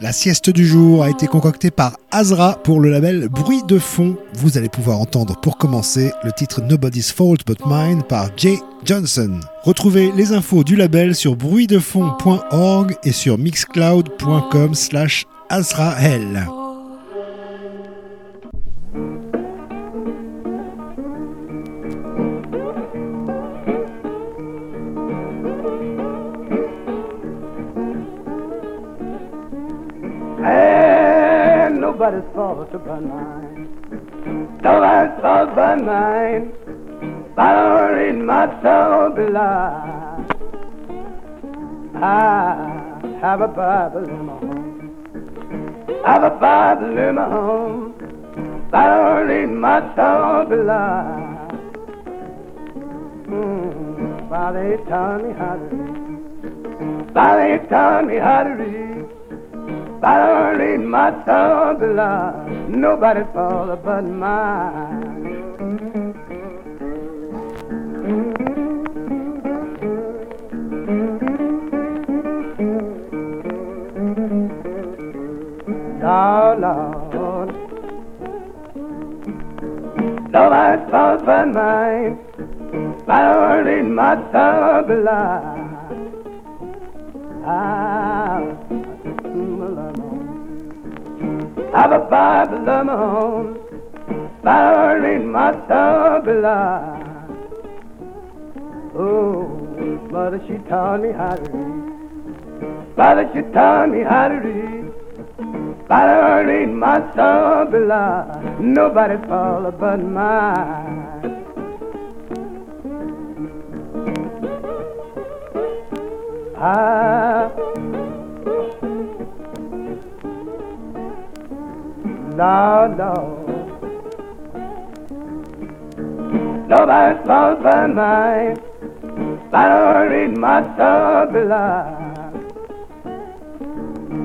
La sieste du jour a été concoctée par Azra pour le label Bruit de fond. Vous allez pouvoir entendre pour commencer le titre Nobody's Fault But Mine par Jay Johnson. Retrouvez les infos du label sur bruitdefond.org et sur mixcloud.com slash Azrael. Nobody's fault but mine. Nobody's fault but mine. I don't read my soul below. I have a Bible in my home. I have a Bible in my home. I don't read my soul below. Mm, Father, he taught me how to read. Father, he taught me how to read. Don't read my blood, nobody fall but mine. Oh, Lord. Nobody's fault but mine. Don't read my blood. Ah. I've a Bible of my own, Bible in my belong. Oh, mother, she taught me how to read. Father, she taught me how to read. Bible in my belong. Nobody's fault but mine. Ah. No, no. Nobody's fault but mine. I don't read my blood.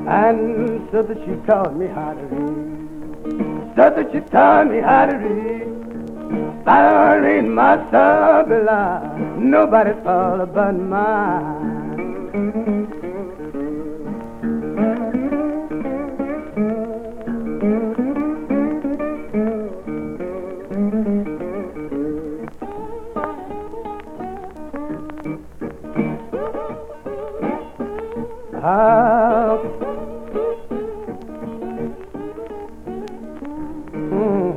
And so that she taught me how to read. So that she taught me how to read. I don't read my blood. Nobody's fault but mine. house. Mm.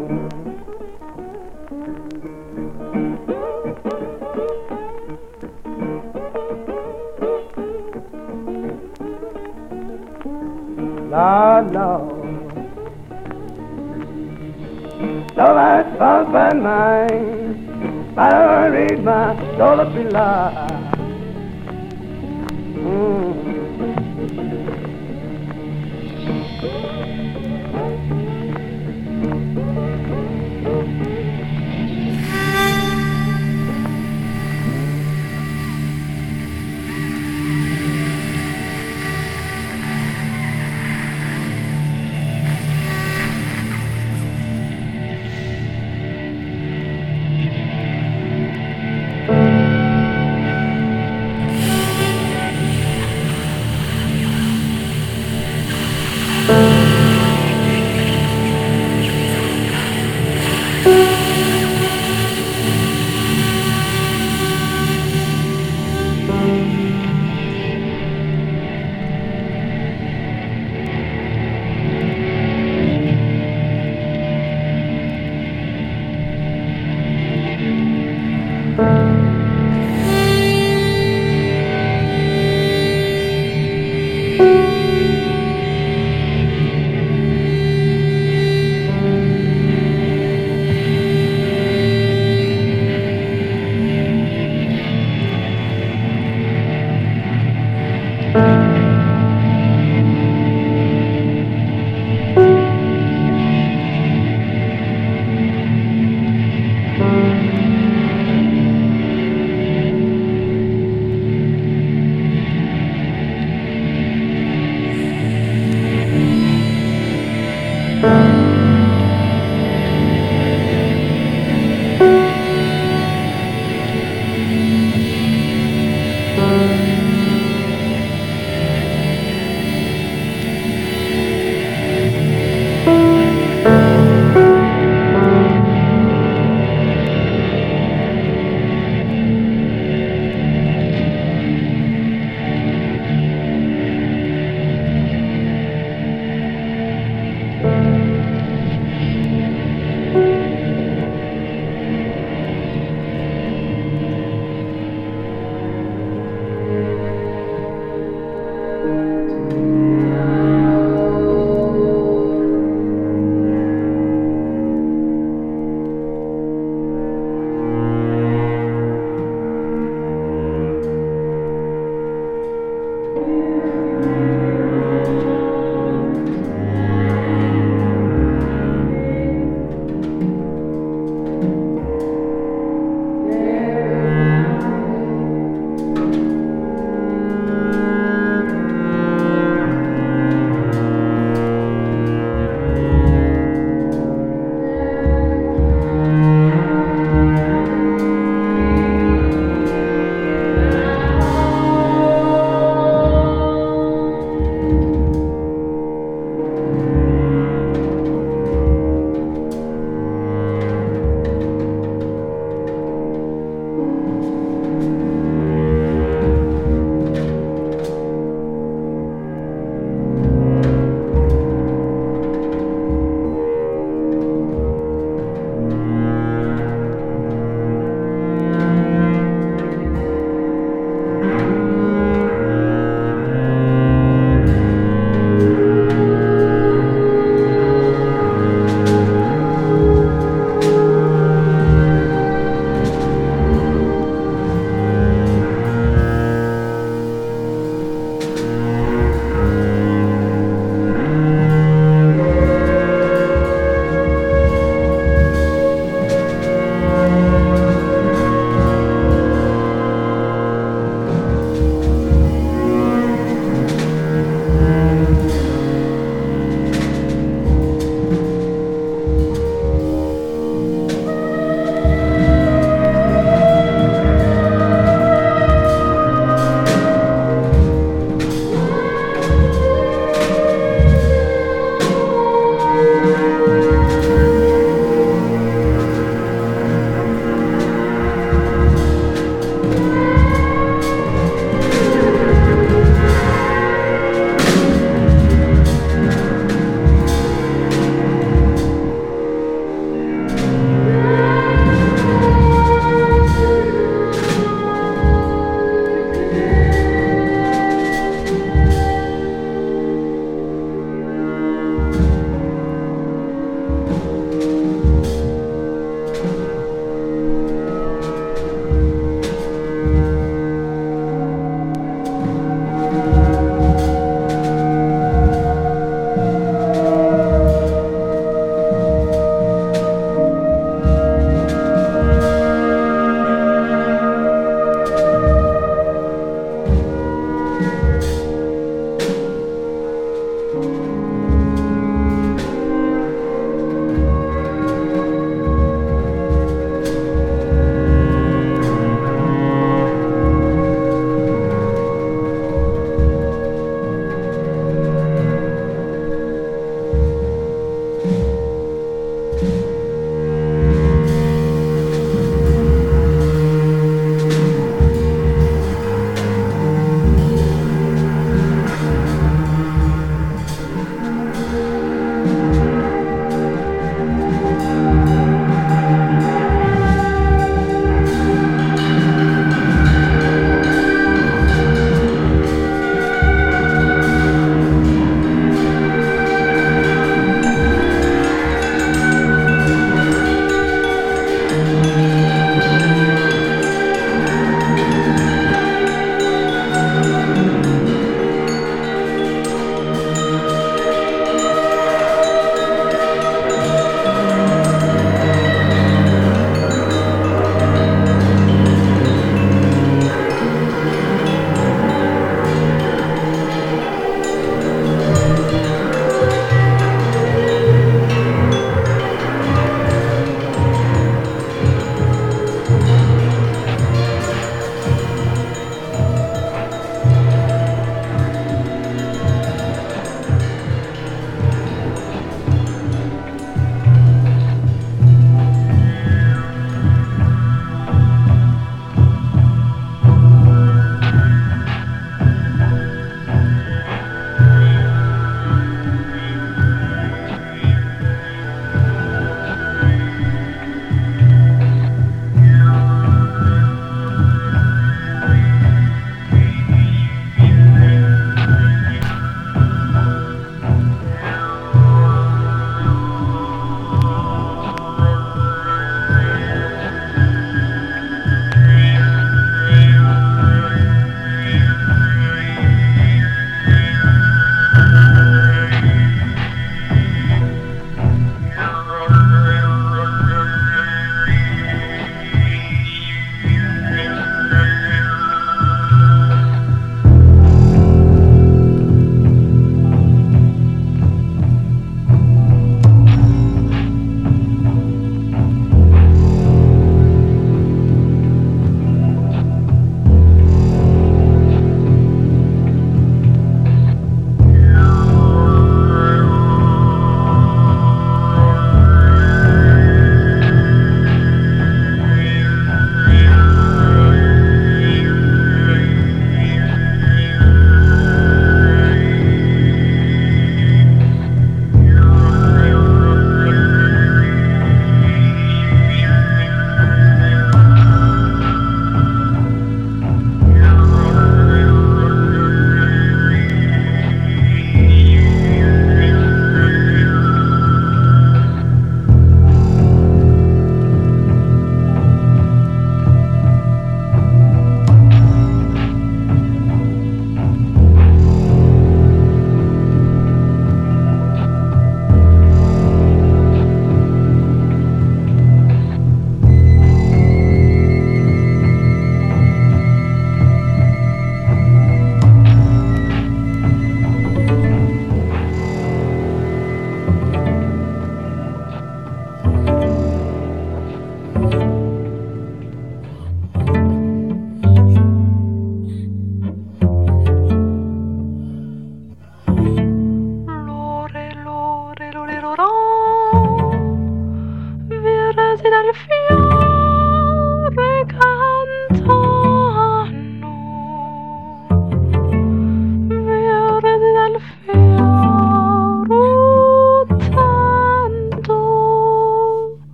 Lord, Lord. So that's husband mine. I don't read my dollar bill.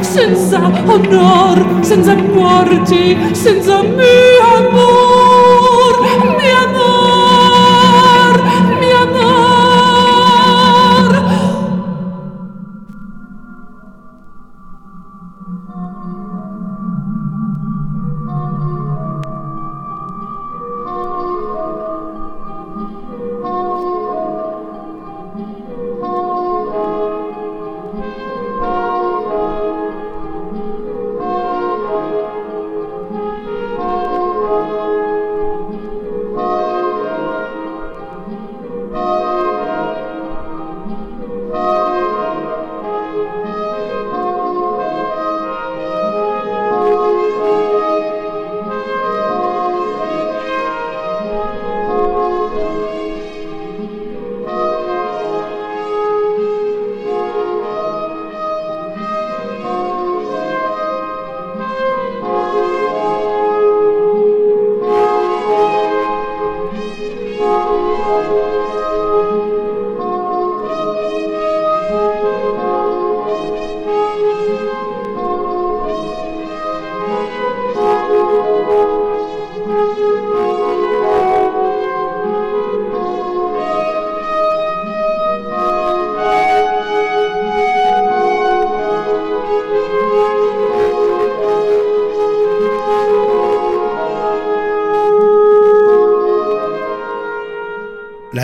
Senza onor, senza morti, senza mio amor,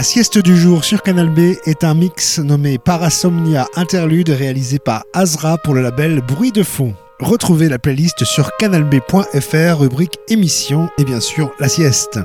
sieste du jour sur Canal B est un mix nommé Parasomnia Interlude réalisé par Azra pour le label Bruit de fond. Retrouvez la playlist sur canalb.fr, rubrique émission et bien sûr la sieste.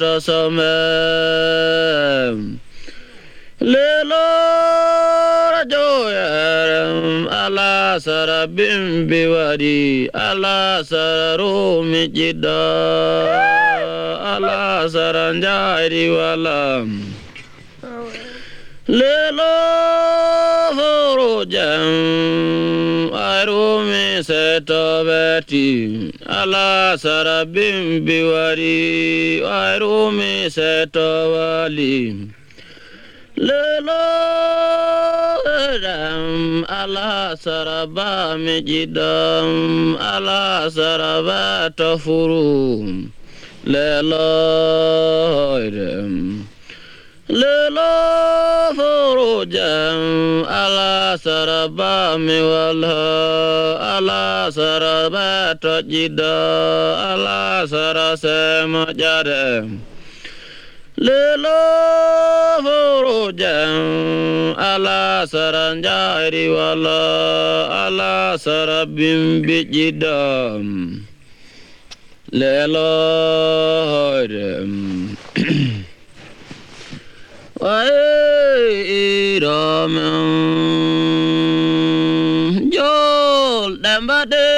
Sarabata samem eh, lelo rajoyaram ala sarabim biwadi ala sararumi jida ala saranjari walam lelo forojam arumi setobeti ala sarabin biwari warumi setowali. Lelo dam ala saraba mijidam ala saraba tofuru lelo dam ala saraba miwala ala saraba tojida ala sarase mojadem lelo furujam ala saranjari wala ala sarabim bijidam lelo dem Iramam Jol Dambade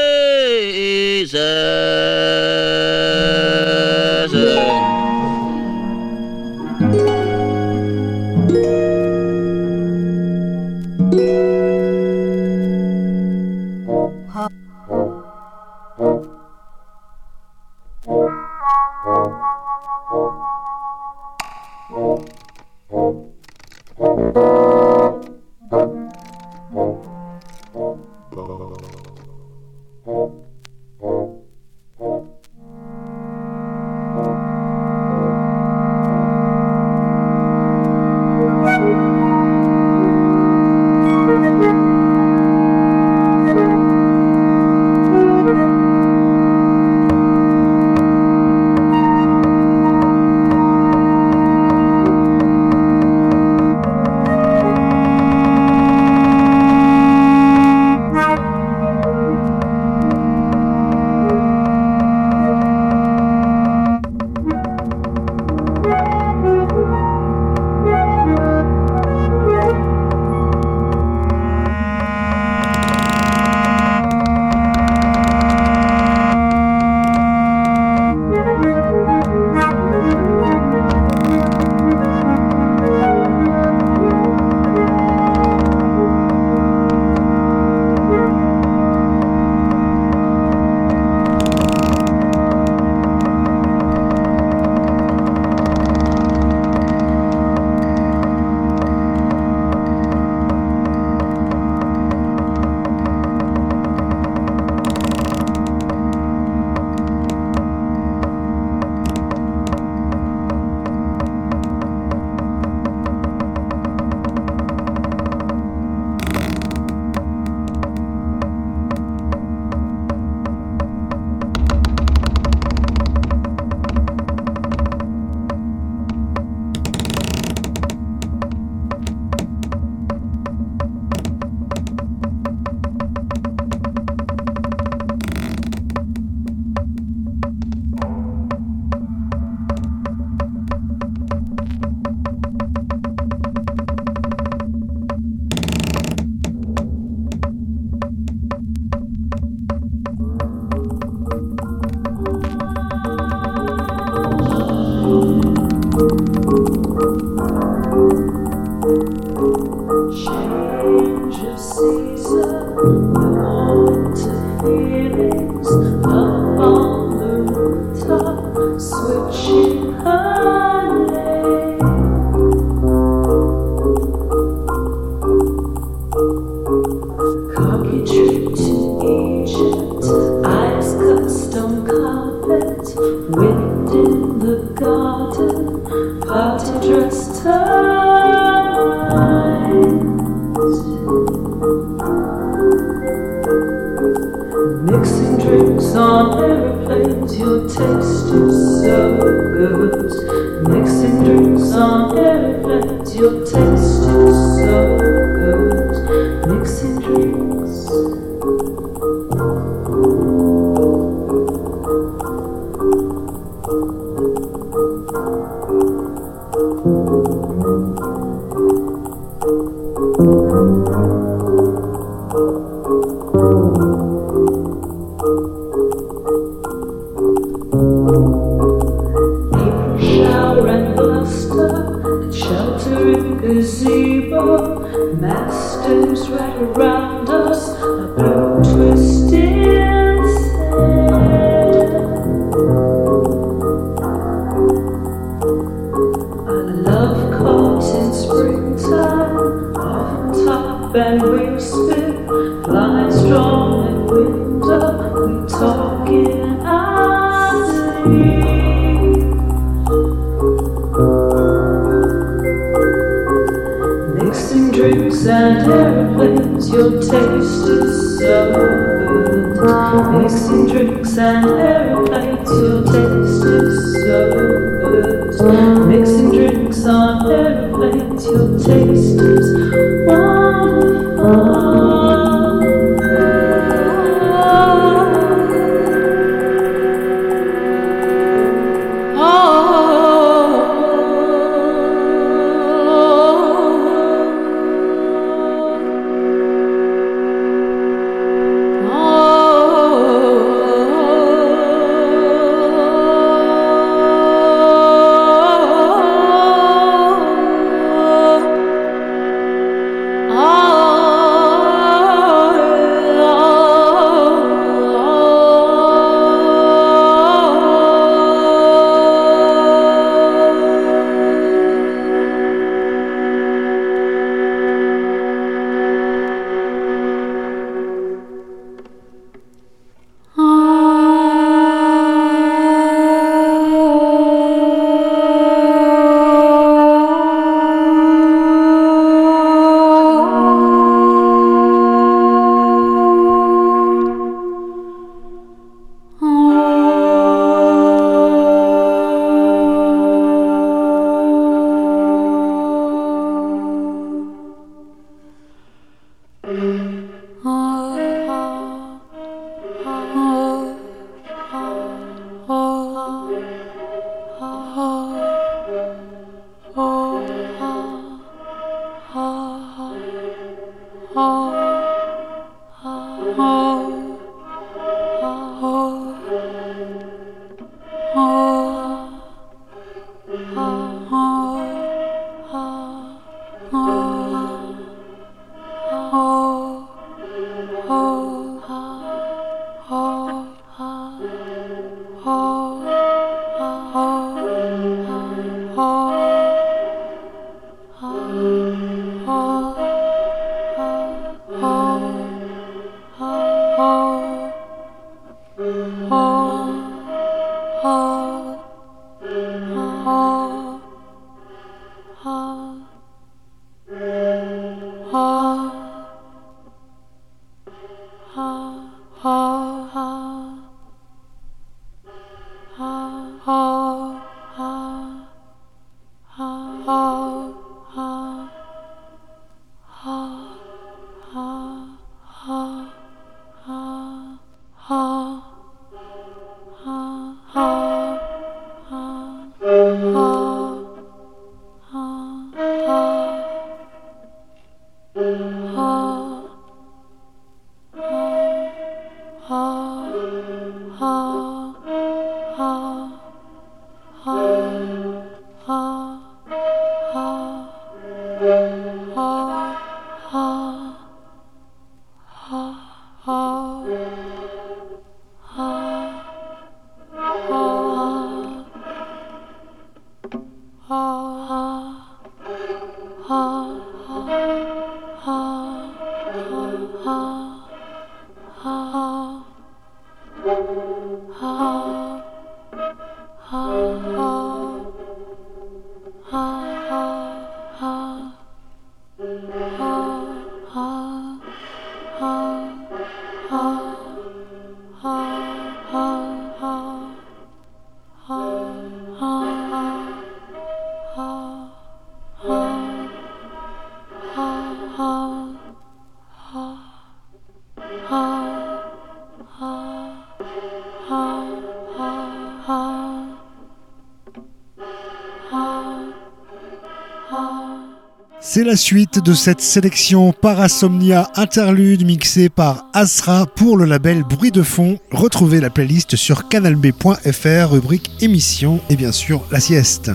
C'est la suite de cette sélection Parasomnia Interlude mixée par Asra pour le label Bruit de fond. Retrouvez la playlist sur canalb.fr, rubrique émission et bien sûr la sieste.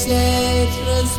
His ageless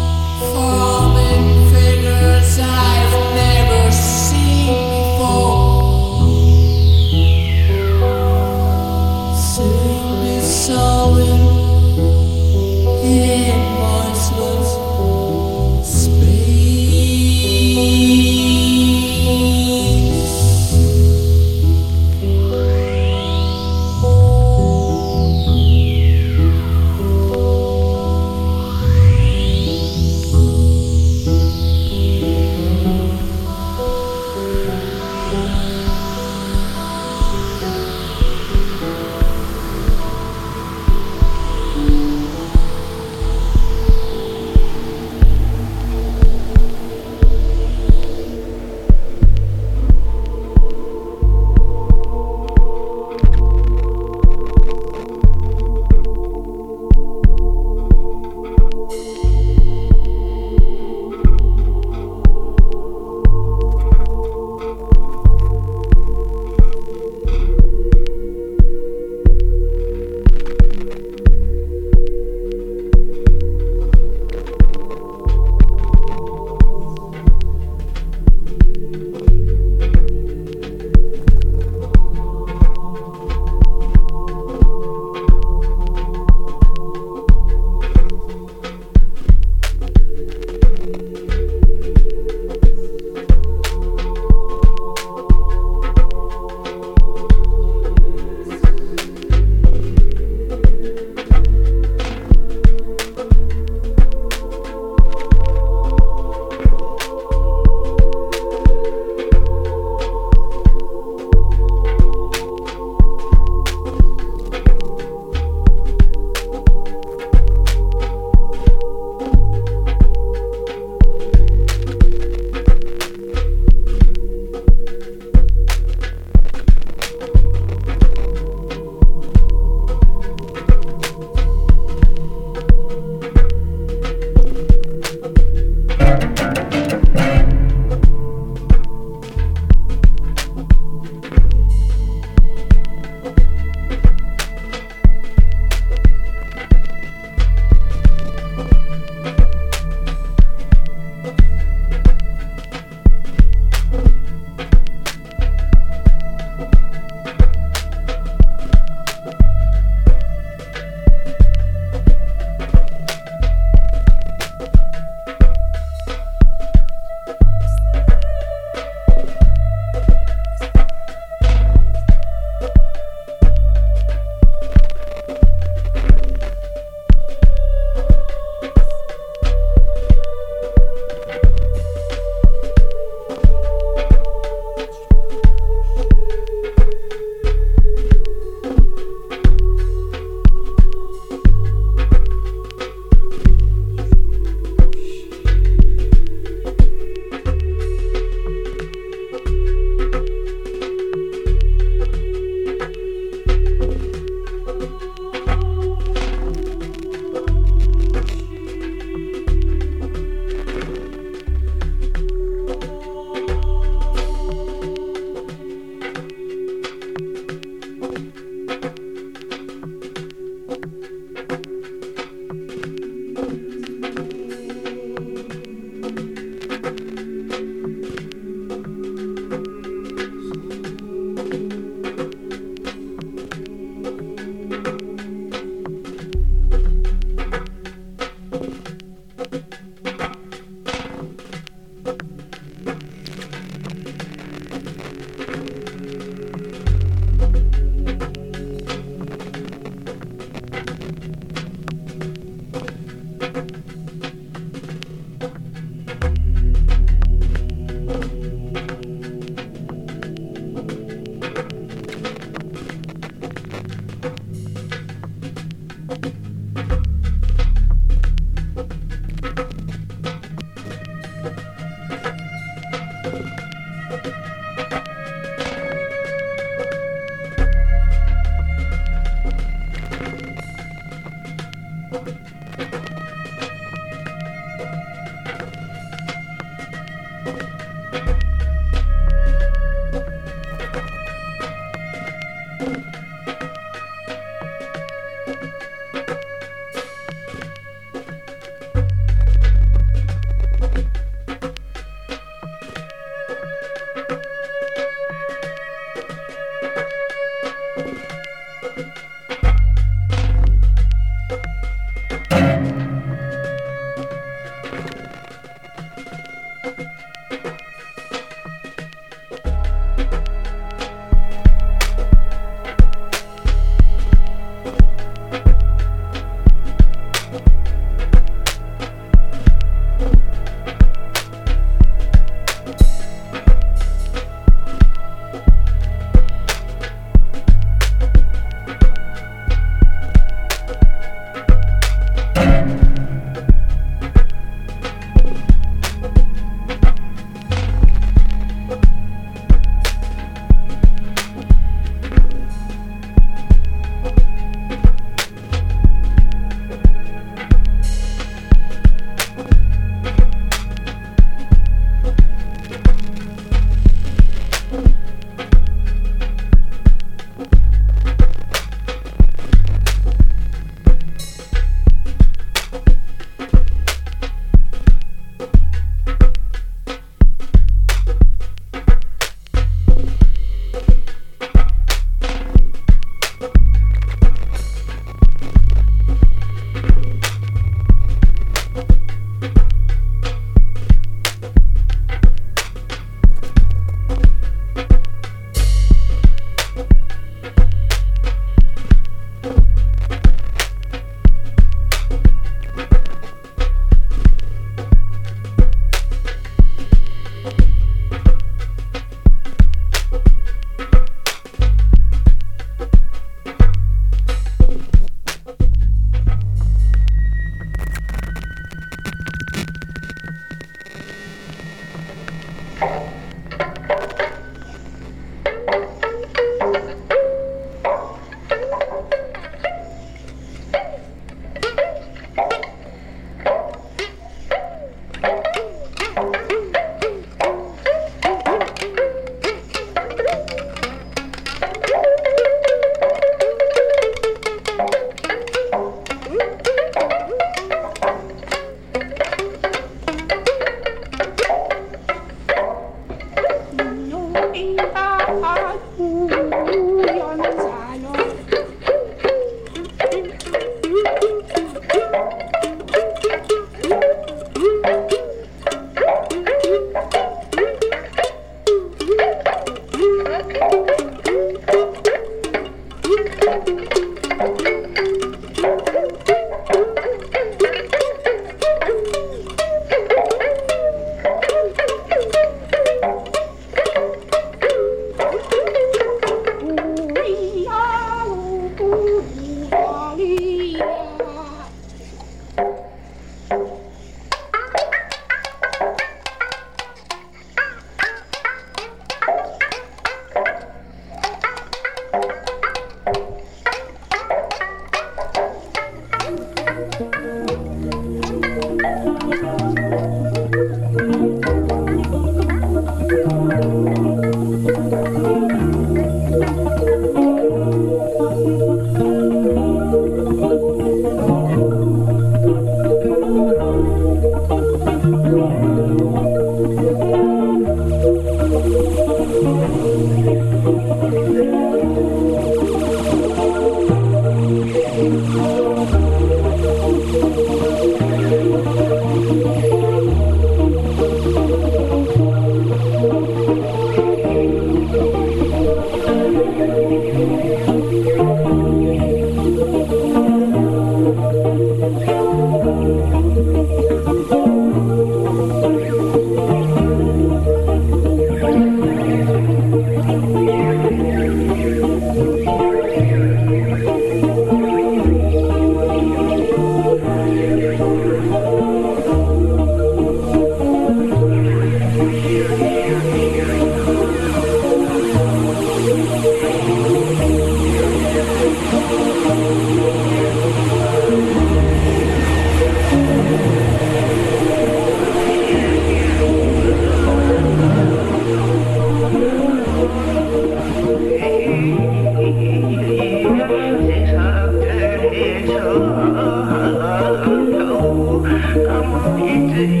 Eat, eat.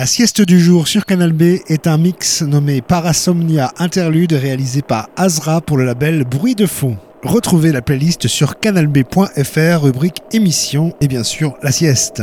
La sieste du jour sur Canal B est un mix nommé Parasomnia Interlude réalisé par Azra pour le label Bruit de fond. Retrouvez la playlist sur canalb.fr, rubrique émission et bien sûr la sieste.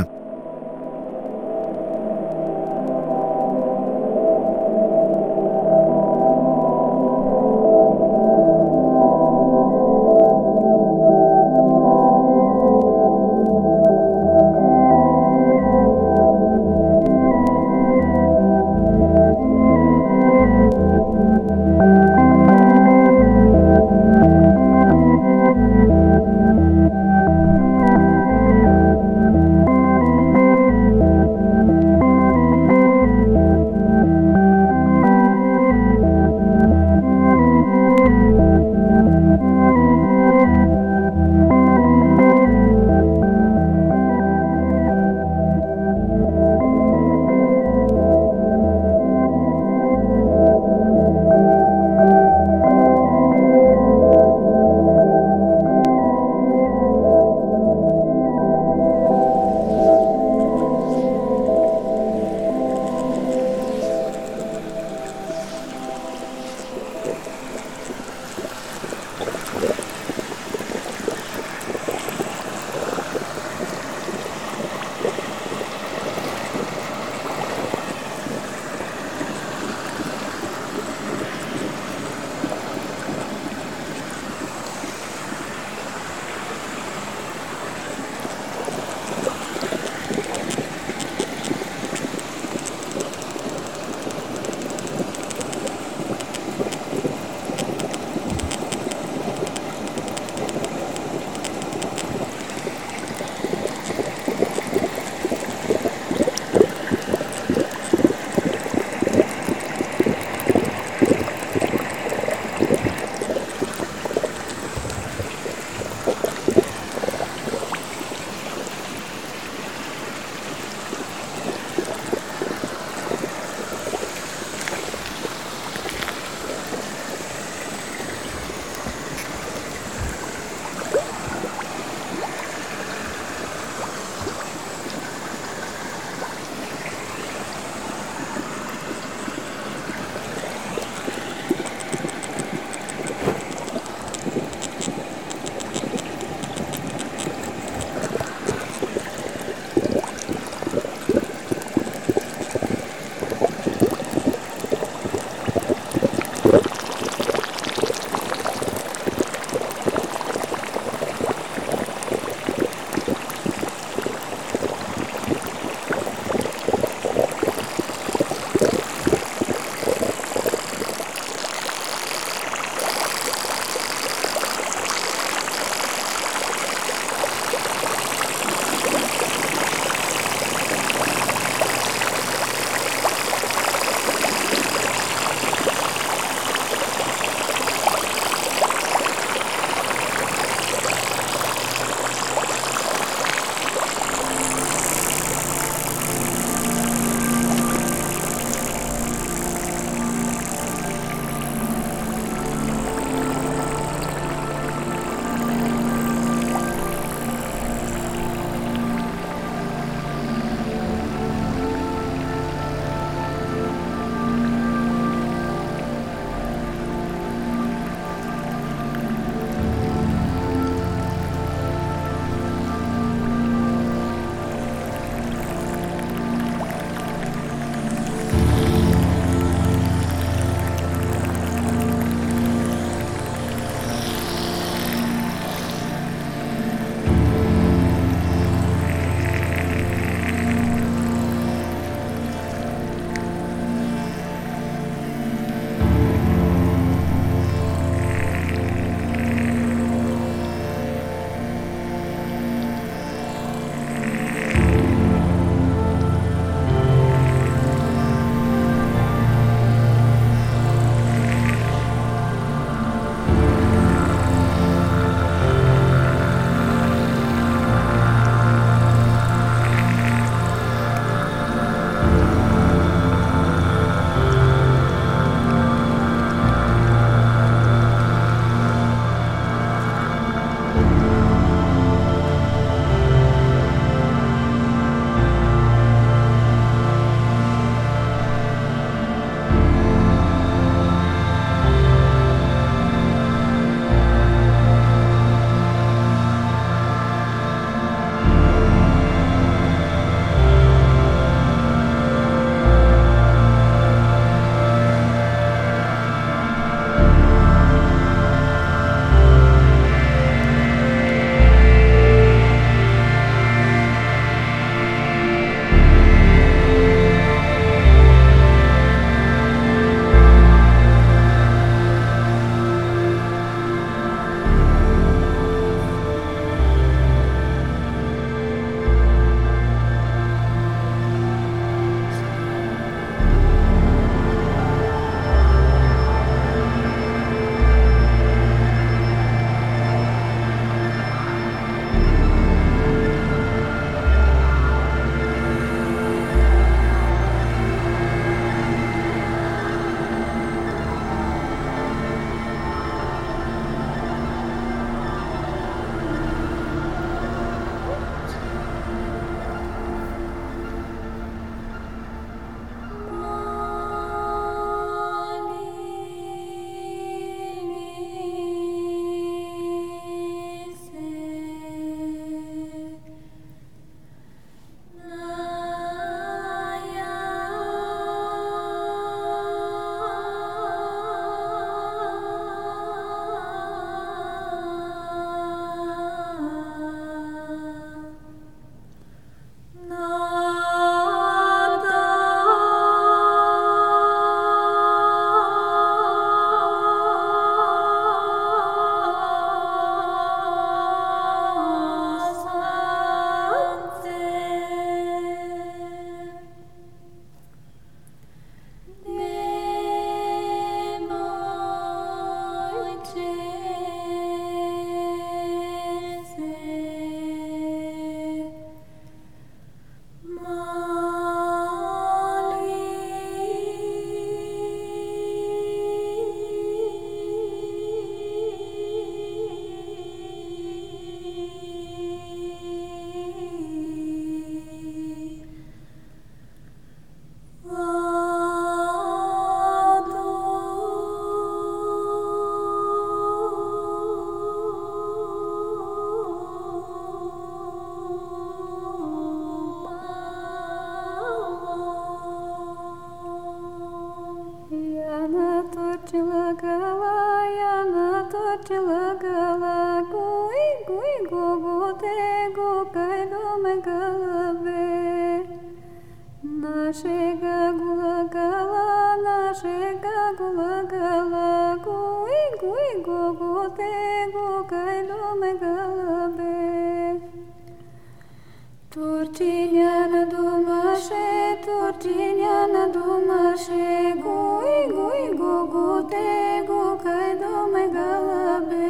Turcinya na dumaše, turcinya na dumaše, gui gui gu gu te gu kaj e dome galabe.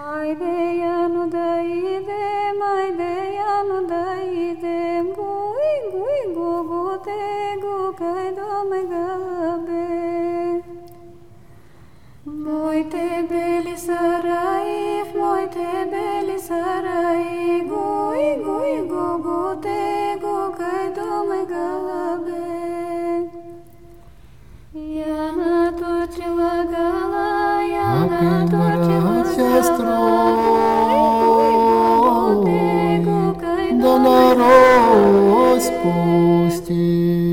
Ajde janu da idem, ajde janu da idem, gui gui gu gu te gu kaj e dome galabe. Moj te пустит.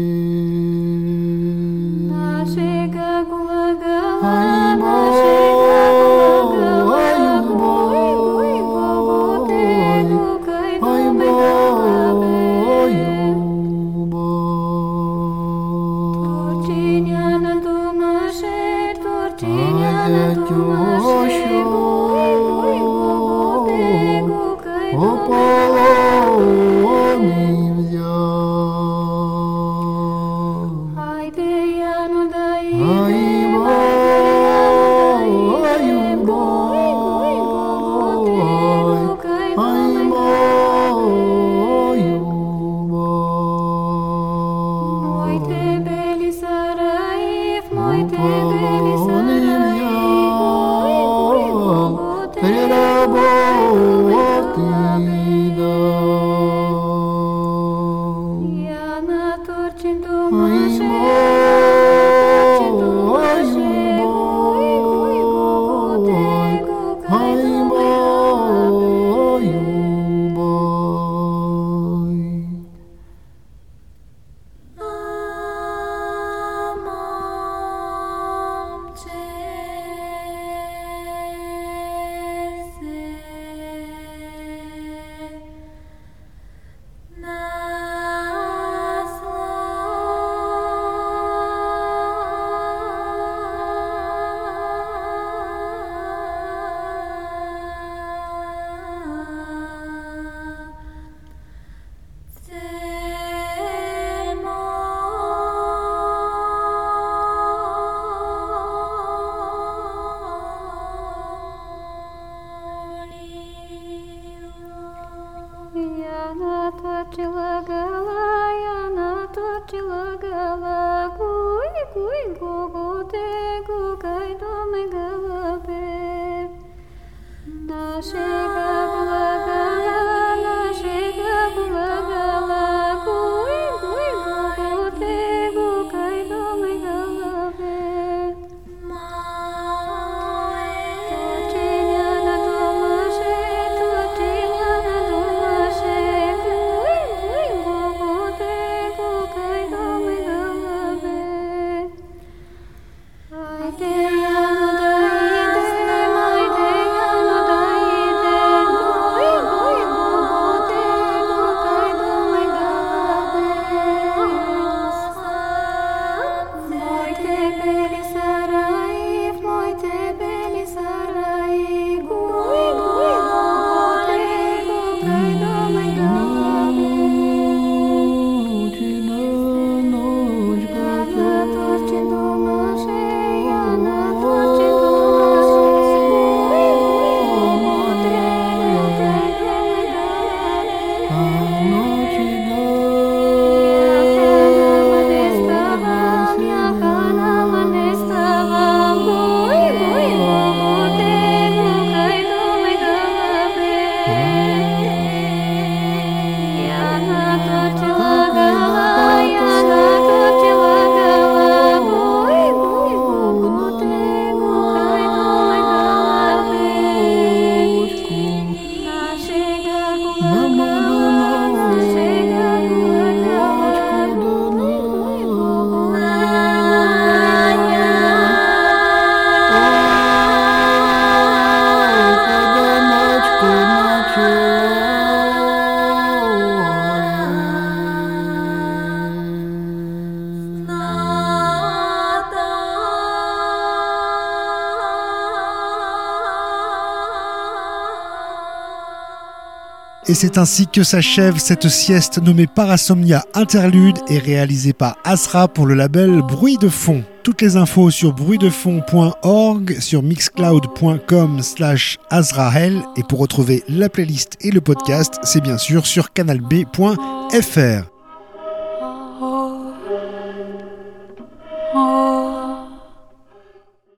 Et c'est ainsi que s'achève cette sieste nommée Parasomnia Interlude et réalisée par Asra pour le label Bruit de fond. Toutes les infos sur bruitdefond.org, sur mixcloud.com slash Azrael et pour retrouver la playlist et le podcast, c'est bien sûr sur canalb.fr.